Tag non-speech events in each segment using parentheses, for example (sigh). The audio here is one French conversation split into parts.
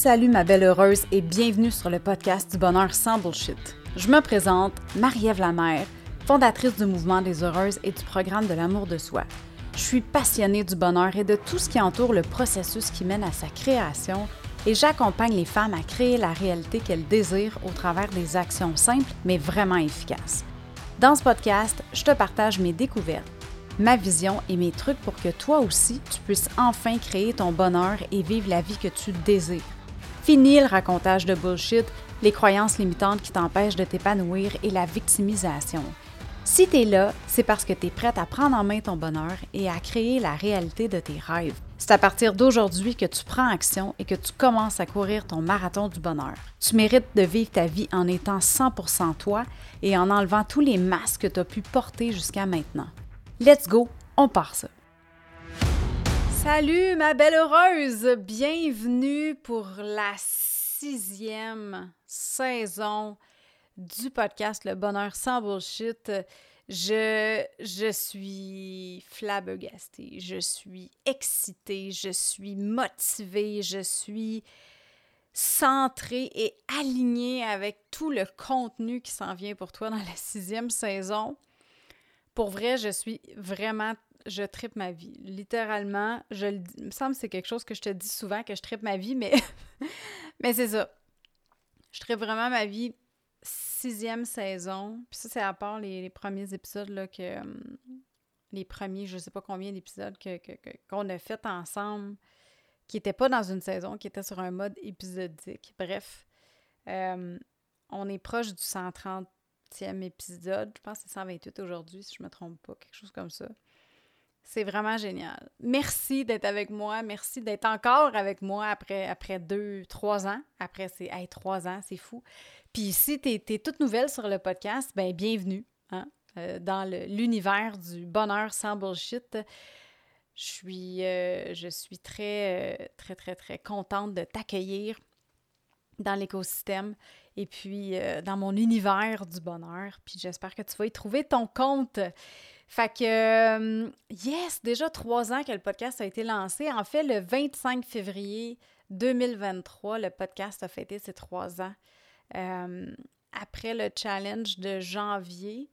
Salut ma belle heureuse et bienvenue sur le podcast du bonheur sans bullshit. Je me présente, Marie-Ève Lamère, fondatrice du mouvement des heureuses et du programme de l'amour de soi. Je suis passionnée du bonheur et de tout ce qui entoure le processus qui mène à sa création et j'accompagne les femmes à créer la réalité qu'elles désirent au travers des actions simples mais vraiment efficaces. Dans ce podcast, je te partage mes découvertes, ma vision et mes trucs pour que toi aussi, tu puisses enfin créer ton bonheur et vivre la vie que tu désires. Fini le racontage de bullshit, les croyances limitantes qui t'empêchent de t'épanouir et la victimisation. Si tu es là, c'est parce que tu es prête à prendre en main ton bonheur et à créer la réalité de tes rêves. C'est à partir d'aujourd'hui que tu prends action et que tu commences à courir ton marathon du bonheur. Tu mérites de vivre ta vie en étant 100% toi et en enlevant tous les masques que tu as pu porter jusqu'à maintenant. Let's go, on part ça. Salut ma belle heureuse, bienvenue pour la sixième saison du podcast Le Bonheur sans bullshit. Je, je suis flabbergastée, je suis excitée, je suis motivée, je suis centrée et alignée avec tout le contenu qui s'en vient pour toi dans la sixième saison. Pour vrai, je suis vraiment je tripe ma vie. Littéralement, je le il me semble que c'est quelque chose que je te dis souvent, que je tripe ma vie, mais, (laughs) mais c'est ça. Je tripe vraiment ma vie sixième saison. Puis ça, c'est à part les, premiers épisodes, là, que... Hum, les premiers, je sais pas combien d'épisodes qu'on que, a fait ensemble, qui n'étaient pas dans une saison, qui étaient sur un mode épisodique. Bref, hum, on est proche du 130e épisode. Je pense que c'est 128 aujourd'hui, si je me trompe pas, quelque chose comme ça. C'est vraiment génial. Merci d'être avec moi. Merci d'être encore avec moi après, après deux, trois ans. Après, c'est hey, trois ans, c'est fou. Puis si tu es, toute nouvelle sur le podcast, ben bienvenue hein, euh, dans l'univers du bonheur sans bullshit. Je suis, euh, je suis très, euh, très, très, très contente de t'accueillir dans l'écosystème et puis dans mon univers du bonheur. Puis j'espère que tu vas y trouver ton compte. Fait que, yes, déjà trois ans que le podcast a été lancé. En fait, le 25 février 2023, le podcast a fêté ses trois ans. Euh, après le challenge de janvier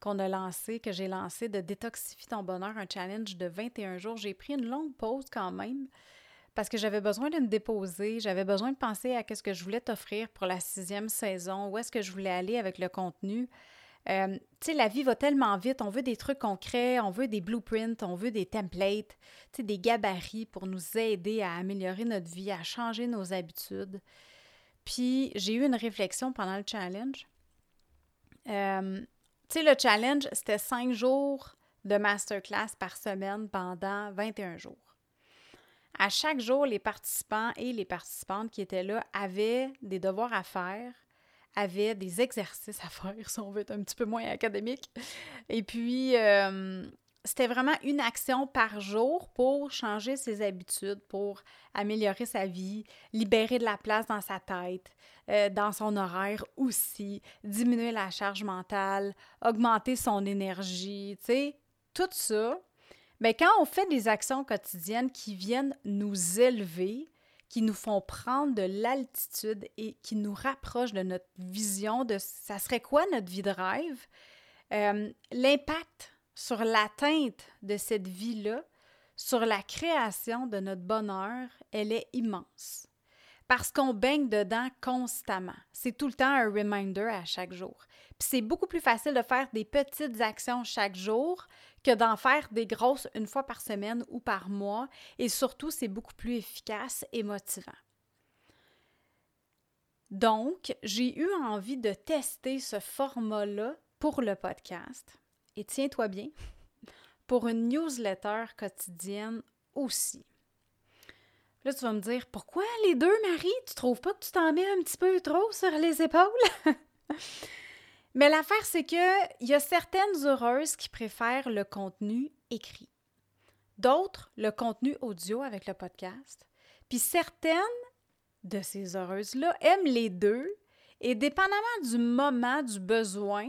qu'on a lancé, que j'ai lancé de détoxifier ton bonheur, un challenge de 21 jours, j'ai pris une longue pause quand même parce que j'avais besoin de me déposer, j'avais besoin de penser à ce que je voulais t'offrir pour la sixième saison, où est-ce que je voulais aller avec le contenu. Euh, tu sais, la vie va tellement vite, on veut des trucs concrets, on veut des blueprints, on veut des templates, tu sais, des gabarits pour nous aider à améliorer notre vie, à changer nos habitudes. Puis j'ai eu une réflexion pendant le challenge. Euh, tu sais, le challenge, c'était cinq jours de masterclass par semaine pendant 21 jours. À chaque jour, les participants et les participantes qui étaient là avaient des devoirs à faire, avaient des exercices à faire, (laughs) si on veut être un petit peu moins académique. Et puis, euh, c'était vraiment une action par jour pour changer ses habitudes, pour améliorer sa vie, libérer de la place dans sa tête, euh, dans son horaire aussi, diminuer la charge mentale, augmenter son énergie, tu sais, tout ça. Mais quand on fait des actions quotidiennes qui viennent nous élever, qui nous font prendre de l'altitude et qui nous rapprochent de notre vision de ça serait quoi notre vie de rêve, euh, l'impact sur l'atteinte de cette vie-là, sur la création de notre bonheur, elle est immense. Parce qu'on baigne dedans constamment. C'est tout le temps un reminder à chaque jour. Puis c'est beaucoup plus facile de faire des petites actions chaque jour que d'en faire des grosses une fois par semaine ou par mois. Et surtout, c'est beaucoup plus efficace et motivant. Donc, j'ai eu envie de tester ce format-là pour le podcast et tiens-toi bien, pour une newsletter quotidienne aussi. Là, tu vas me dire, pourquoi les deux, Marie? Tu trouves pas que tu t'en mets un petit peu trop sur les épaules? (laughs) Mais l'affaire, c'est qu'il y a certaines heureuses qui préfèrent le contenu écrit. D'autres, le contenu audio avec le podcast. Puis certaines de ces heureuses-là aiment les deux et dépendamment du moment, du besoin,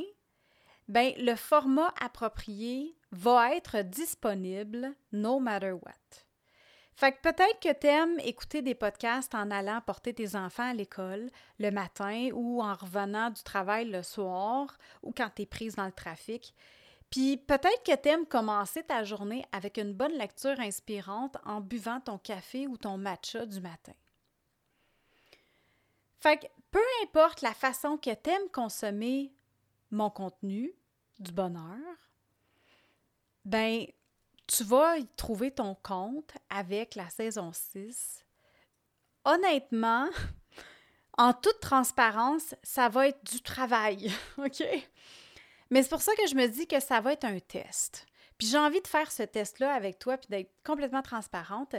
ben, le format approprié va être disponible no matter what. Fait que peut-être que tu aimes écouter des podcasts en allant porter tes enfants à l'école le matin ou en revenant du travail le soir ou quand tu es prise dans le trafic. Puis peut-être que tu aimes commencer ta journée avec une bonne lecture inspirante en buvant ton café ou ton matcha du matin. Fait que peu importe la façon que tu aimes consommer mon contenu, du bonheur, ben tu vas y trouver ton compte avec la saison 6. Honnêtement, (laughs) en toute transparence, ça va être du travail, (laughs) OK? Mais c'est pour ça que je me dis que ça va être un test. Puis j'ai envie de faire ce test-là avec toi, puis d'être complètement transparente.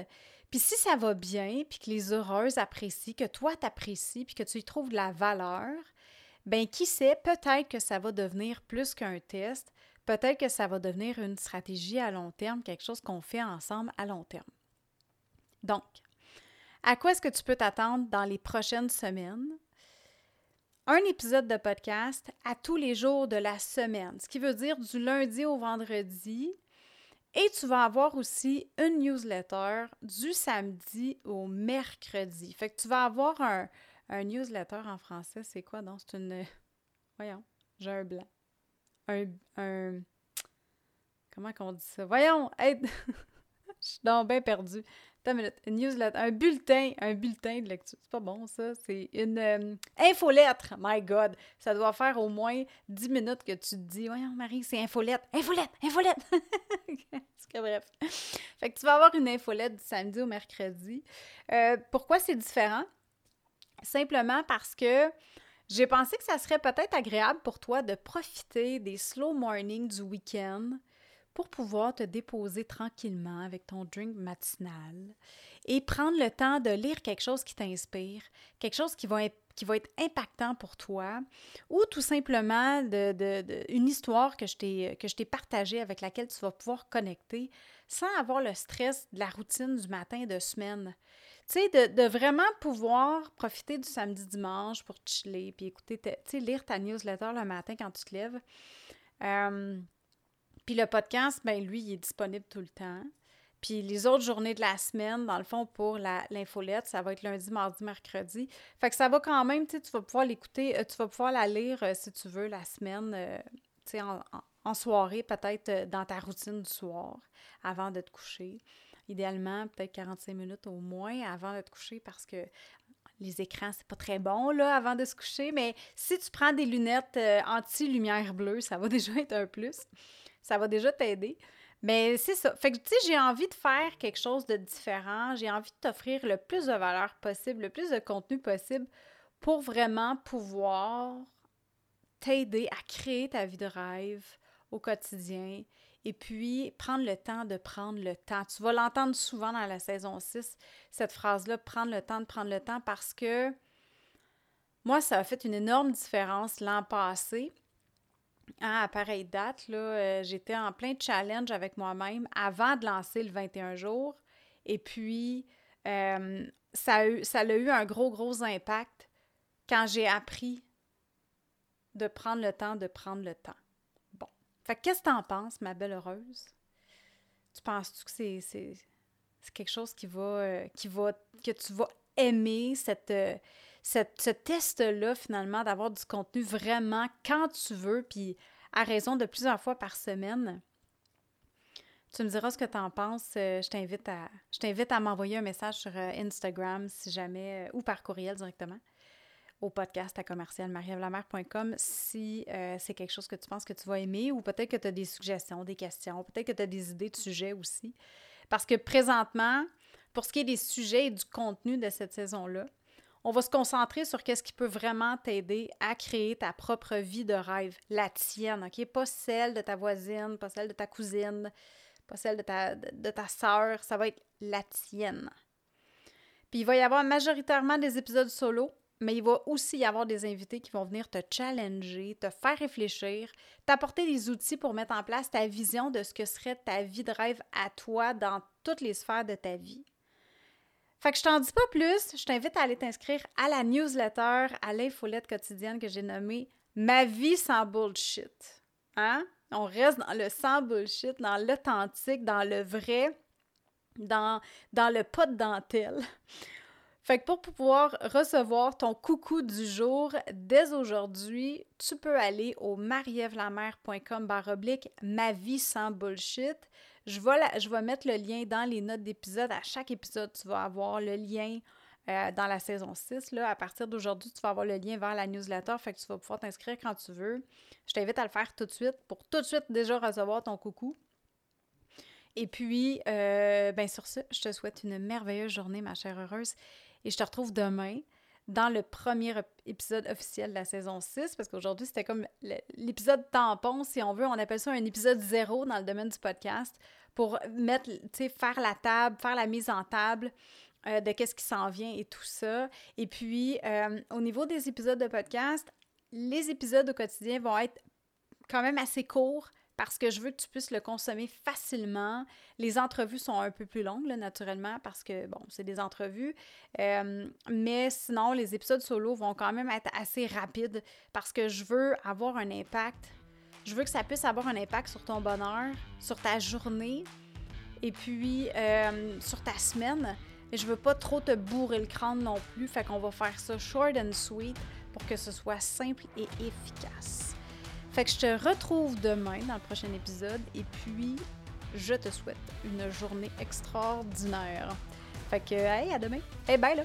Puis si ça va bien, puis que les heureuses apprécient, que toi t'apprécies, puis que tu y trouves de la valeur, ben qui sait, peut-être que ça va devenir plus qu'un test, peut-être que ça va devenir une stratégie à long terme, quelque chose qu'on fait ensemble à long terme. Donc, à quoi est-ce que tu peux t'attendre dans les prochaines semaines? Un épisode de podcast à tous les jours de la semaine, ce qui veut dire du lundi au vendredi. Et tu vas avoir aussi une newsletter du samedi au mercredi. Fait que tu vas avoir un, newsletter en français, c'est quoi donc? C'est une. (laughs) Voyons, j'ai un blanc un, comment qu'on dit ça? Voyons, (laughs) je suis donc bien perdue. Attends une minute. Newsletter, un bulletin, un bulletin de lecture. C'est pas bon, ça. C'est une euh, infolettre. My God. Ça doit faire au moins 10 minutes que tu te dis, voyons, Marie, c'est infolettre. Infolette, infolette. (laughs) bref. Fait que tu vas avoir une infolette du samedi au mercredi. Euh, pourquoi c'est différent? Simplement parce que j'ai pensé que ça serait peut-être agréable pour toi de profiter des slow mornings du week-end pour pouvoir te déposer tranquillement avec ton drink matinal et prendre le temps de lire quelque chose qui t'inspire, quelque chose qui va, qui va être impactant pour toi, ou tout simplement de, une histoire que je t'ai partagée avec laquelle tu vas pouvoir connecter sans avoir le stress de la routine du matin de semaine. Tu sais, de, vraiment pouvoir profiter du samedi-dimanche pour chiller, puis écouter, tu sais, lire ta newsletter le matin quand tu te lèves. Euh, puis le podcast, ben lui, il est disponible tout le temps. Puis les autres journées de la semaine, dans le fond, pour l'infolette, ça va être lundi, mardi, mercredi. Fait que ça va quand même, tu vas pouvoir l'écouter, euh, tu vas pouvoir la lire euh, si tu veux la semaine, tu sais, en, soirée, peut-être dans ta routine du soir, avant de te coucher idéalement peut-être 45 minutes au moins avant de te coucher parce que les écrans, c'est pas très bon là avant de se coucher, mais si tu prends des lunettes euh, anti-lumière bleue, ça va (laughs) déjà être un plus. Ça va déjà t'aider. Mais c'est ça. Fait que, tu sais, j'ai envie de faire quelque chose de différent. J'ai envie de t'offrir le plus de valeur possible, le plus de contenu possible pour vraiment pouvoir t'aider à créer ta vie de rêve au quotidien et puis, prendre le temps de prendre le temps. Tu vas l'entendre souvent dans la saison 6, cette phrase-là, prendre le temps de prendre le temps parce que moi, ça a fait une énorme différence l'an passé. Hein, à pareille date, là, euh, j'étais en plein challenge avec moi-même avant de lancer le 21 jours. Et puis, euh, ça, a eu, ça a eu un gros, gros impact quand j'ai appris de prendre le temps de prendre le temps. Fait qu'est-ce que t'en penses, ma belle heureuse? Tu penses-tu que c'est, quelque chose qui va, euh, qui va, que tu vas aimer, cette, ce test-là, finalement, d'avoir du contenu vraiment quand tu veux, puis à raison de plusieurs fois par semaine? Tu me diras ce que tu en penses. Euh, je t'invite à, m'envoyer un message sur Instagram si jamais, ou par courriel directement au podcast à commercial si euh, c'est quelque chose que tu penses que tu vas aimer ou peut-être que tu as des suggestions, des questions, peut-être que tu as des idées de sujets aussi. Parce que présentement, pour ce qui est des sujets et du contenu de cette saison-là, on va se concentrer sur qu'est-ce qui peut vraiment t'aider à créer ta propre vie de rêve, la tienne, OK? Pas celle de ta voisine, pas celle de ta cousine, pas celle de ta, de, de ta sœur, ça va être la tienne. Puis il va y avoir majoritairement des épisodes solo, mais il va aussi y avoir des invités qui vont venir te challenger, te faire réfléchir, t'apporter des outils pour mettre en place ta vision de ce que serait ta vie de rêve à toi dans toutes les sphères de ta vie. Fait que je t'en dis pas plus, je t'invite à aller t'inscrire à la newsletter, à l'infolette quotidienne que j'ai nommée Ma vie sans bullshit. Hein? On reste dans le sans bullshit, dans l'authentique, dans le vrai. dans, dans le pot de dentelle. Fait que pour pouvoir recevoir ton coucou du jour, dès aujourd'hui, tu peux aller au marievlamer.com baroblique ma vie sans bullshit. Je vais, je vais mettre le lien dans les notes d'épisode. À chaque épisode, tu vas avoir le lien euh, dans la saison 6. Là, à partir d'aujourd'hui, tu vas avoir le lien vers la newsletter, fait que tu vas pouvoir t'inscrire quand tu veux. Je t'invite à le faire tout de suite pour tout de suite déjà recevoir ton coucou. Et puis, euh, ben sur ce, je te souhaite une merveilleuse journée, ma chère heureuse. Et je te retrouve demain dans le premier épisode officiel de la saison 6, parce qu'aujourd'hui, c'était comme l'épisode tampon, si on veut. On appelle ça un épisode zéro dans le domaine du podcast pour mettre, tu sais, faire la table, faire la mise en table euh, de qu'est-ce qui s'en vient et tout ça. Et puis, euh, au niveau des épisodes de podcast, les épisodes au quotidien vont être quand même assez courts parce que je veux que tu puisses le consommer facilement. Les entrevues sont un peu plus longues, naturellement, parce que, bon, c'est des entrevues. Euh, mais sinon, les épisodes solo vont quand même être assez rapides parce que je veux avoir un impact. Je veux que ça puisse avoir un impact sur ton bonheur, sur ta journée et puis euh, sur ta semaine. Mais je veux pas trop te bourrer le crâne non plus, fait qu'on va faire ça short and sweet pour que ce soit simple et efficace. Fait que je te retrouve demain dans le prochain épisode et puis je te souhaite une journée extraordinaire. Fait que, hey, à demain. Hey, bye là!